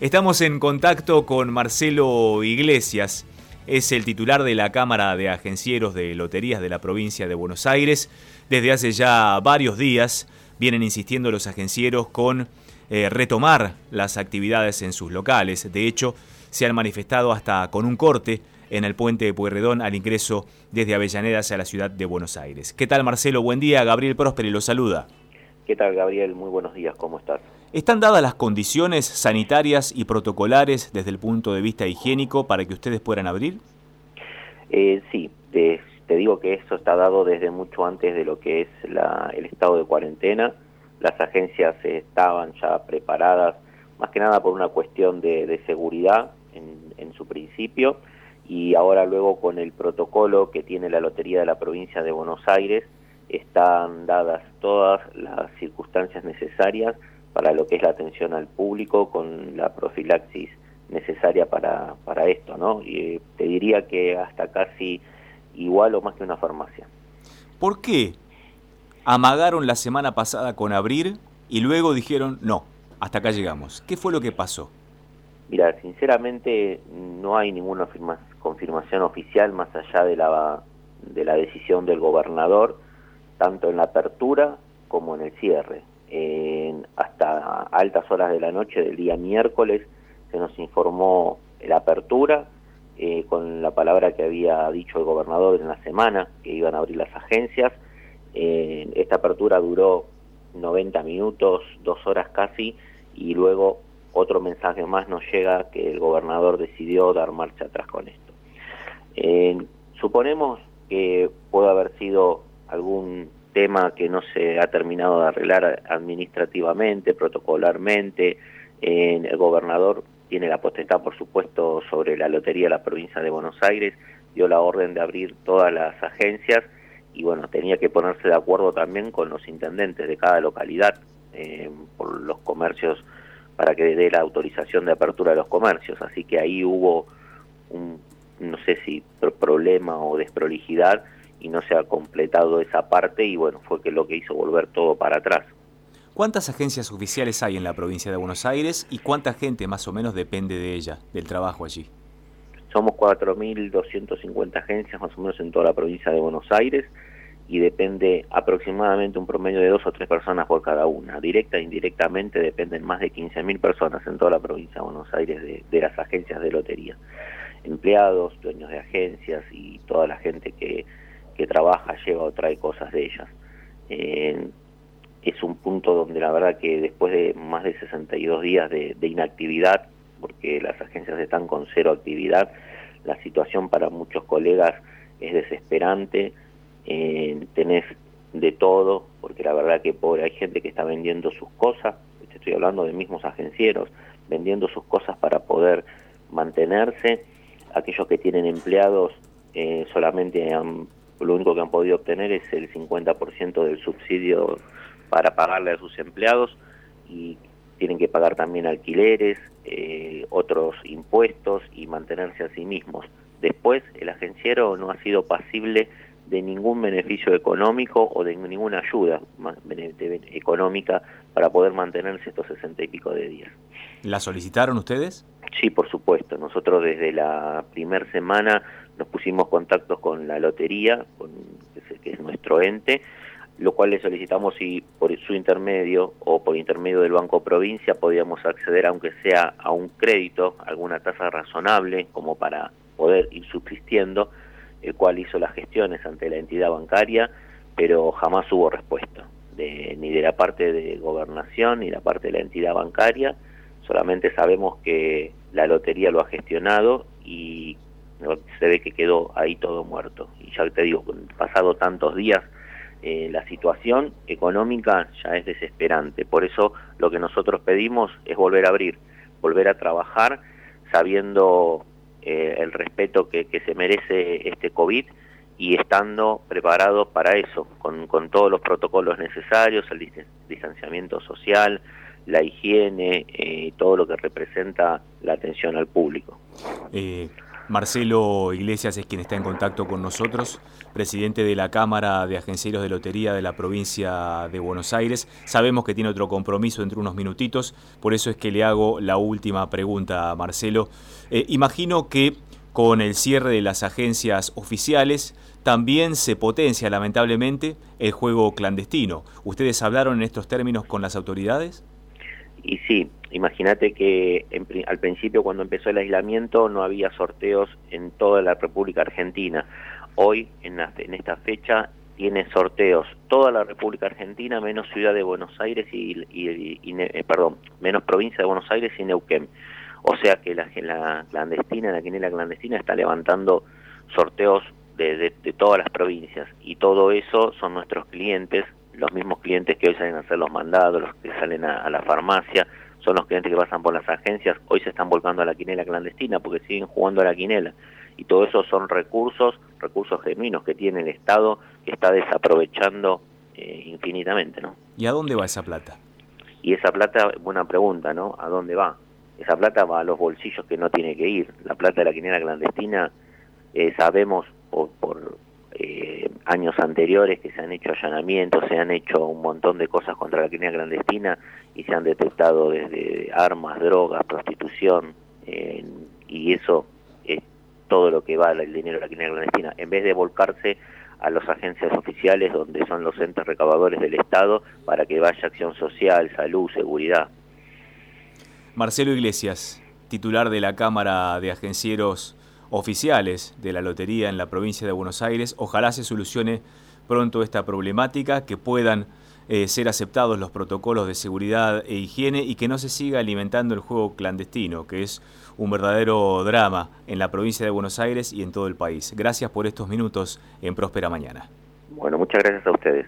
Estamos en contacto con Marcelo Iglesias, es el titular de la Cámara de Agencieros de Loterías de la provincia de Buenos Aires. Desde hace ya varios días vienen insistiendo los agencieros con eh, retomar las actividades en sus locales. De hecho, se han manifestado hasta con un corte en el puente de Pueyrredón al ingreso desde Avellaneda hacia la ciudad de Buenos Aires. ¿Qué tal Marcelo? Buen día, Gabriel Prósperi lo saluda. ¿Qué tal Gabriel? Muy buenos días, ¿cómo estás? ¿Están dadas las condiciones sanitarias y protocolares desde el punto de vista higiénico para que ustedes puedan abrir? Eh, sí, te, digo que eso está dado desde mucho antes de lo que es el estado de cuarentena. Las agencias estaban ya preparadas, más que nada por una cuestión de, seguridad en, en su principio, y ahora luego con el protocolo que tiene la Lotería de la provincia de Buenos Aires, están dadas todas las circunstancias necesarias para lo que es la atención al público con la profilaxis necesaria para, para esto, ¿no? Y eh, te diría que hasta casi igual o más que una farmacia. ¿Por qué amagaron la semana pasada con abrir y luego dijeron no, hasta acá llegamos? ¿Qué fue lo que pasó? Mira, sinceramente no hay ninguna confirmación oficial más allá de la, de la decisión del gobernador, tanto en la apertura como en el cierre hasta altas horas de la noche del día miércoles se nos informó la apertura eh, con la palabra que había dicho el gobernador en la semana, que iban a abrir las agencias. Eh, esta apertura duró 90 minutos, dos horas casi, y luego otro mensaje más nos llega que el gobernador decidió dar marcha atrás con esto. Eh, suponemos que puede haber sido algún tema que no se ha terminado de arreglar administrativamente, protocolarmente. el gobernador tiene la potestad, por supuesto, sobre la lotería de la provincia de Buenos Aires, dio la orden de abrir todas las agencias y bueno, tenía que ponerse de acuerdo también con los intendentes de cada localidad eh, por los comercios para que dé la autorización de apertura de los comercios. Así que ahí hubo un, no sé si problema o desprolijidad y no se ha completado esa parte y bueno, fue que lo que hizo volver todo para atrás. ¿Cuántas agencias oficiales hay en la provincia de Buenos Aires y cuánta gente más o menos depende de ella, del trabajo allí? Somos 4.250 agencias más o menos en toda la provincia de Buenos Aires y depende aproximadamente un promedio de dos o tres personas por cada una. Directa e indirectamente dependen más de 15.000 personas en toda la provincia de Buenos Aires de, de las agencias de lotería. Empleados, dueños de agencias y toda la gente que que trabaja, lleva o trae cosas de ellas. Eh, es un punto donde la verdad que después de más de 62 días de, inactividad, porque las agencias están con cero actividad, la situación para muchos colegas es desesperante, eh, tenés de todo, porque la verdad que pobre hay gente que está vendiendo sus cosas, estoy hablando de mismos agencieros, vendiendo sus cosas para poder mantenerse, aquellos que tienen empleados eh, solamente han lo único que han podido obtener es el 50% del subsidio para pagarle a sus empleados y tienen que pagar también alquileres, eh, otros impuestos y mantenerse a sí mismos. Después, el agenciero no ha sido pasible de ningún beneficio económico o de ninguna ayuda económica para poder mantenerse estos sesenta y pico de días. ¿La solicitaron ustedes? Sí, por supuesto. Nosotros desde la primera semana nos pusimos contactos con la lotería, con, que, es, nuestro ente, lo cual le solicitamos si por su intermedio o por intermedio del Banco Provincia podíamos acceder, aunque sea a un crédito, alguna tasa razonable, como para poder ir subsistiendo, el cual hizo las gestiones ante la entidad bancaria, pero jamás hubo respuesta, de, ni de la parte de gobernación ni de la parte de la entidad bancaria, solamente sabemos que la lotería lo ha gestionado y se ve que quedó ahí todo muerto. Y ya te digo, pasado tantos días, eh, la situación económica ya es desesperante. Por eso lo que nosotros pedimos es volver a abrir, volver a trabajar sabiendo eh, el respeto que, que, se merece este COVID y estando preparados para eso, con, con todos los protocolos necesarios, el distanciamiento social, la higiene, eh, todo lo que representa la atención al público. Eh, Marcelo Iglesias es quien está en contacto con nosotros, presidente de la Cámara de Agencieros de Lotería de la provincia de Buenos Aires. Sabemos que tiene otro compromiso entre unos minutitos, por eso es que le hago la última pregunta, Marcelo. Eh, imagino que con el cierre de las agencias oficiales también se potencia lamentablemente el juego clandestino. ¿Ustedes hablaron en estos términos con las autoridades? Y sí, imagínate que al principio cuando empezó el aislamiento no había sorteos en toda la República Argentina. Hoy, en, esta fecha, tiene sorteos toda la República Argentina menos Ciudad de Buenos Aires y, eh, perdón, menos provincia de Buenos Aires y Neuquén. O sea que la, la clandestina, la quinela clandestina está levantando sorteos de, todas las provincias y todo eso son nuestros clientes los mismos clientes que hoy salen a hacer los mandados, los que salen a, la farmacia, son los clientes que pasan por las agencias, hoy se están volcando a la quinela clandestina porque siguen jugando a la quinela. Y todo eso son recursos, recursos genuinos que tiene el Estado que está desaprovechando eh, infinitamente, ¿no? ¿Y a dónde va esa plata? Y esa plata, buena pregunta, ¿no? ¿A dónde va? Esa plata va a los bolsillos que no tiene que ir. La plata de la quinela clandestina, eh, sabemos por, por eh, años anteriores que se han hecho allanamientos, se han hecho un montón de cosas contra la criminalidad clandestina y se han detectado desde armas, drogas, prostitución, eh, y eso es todo lo que va el dinero de la criminalidad clandestina. En vez de volcarse a las agencias oficiales donde son los entes recaudadores del Estado para que vaya acción social, salud, seguridad. Marcelo Iglesias, titular de la Cámara de Agencieros oficiales de la lotería en la provincia de Buenos Aires. Ojalá se solucione pronto esta problemática, que puedan eh, ser aceptados los protocolos de seguridad e higiene y que no se siga alimentando el juego clandestino, que es un verdadero drama en la provincia de Buenos Aires y en todo el país. Gracias por estos minutos en Próspera Mañana. Bueno, muchas gracias a ustedes.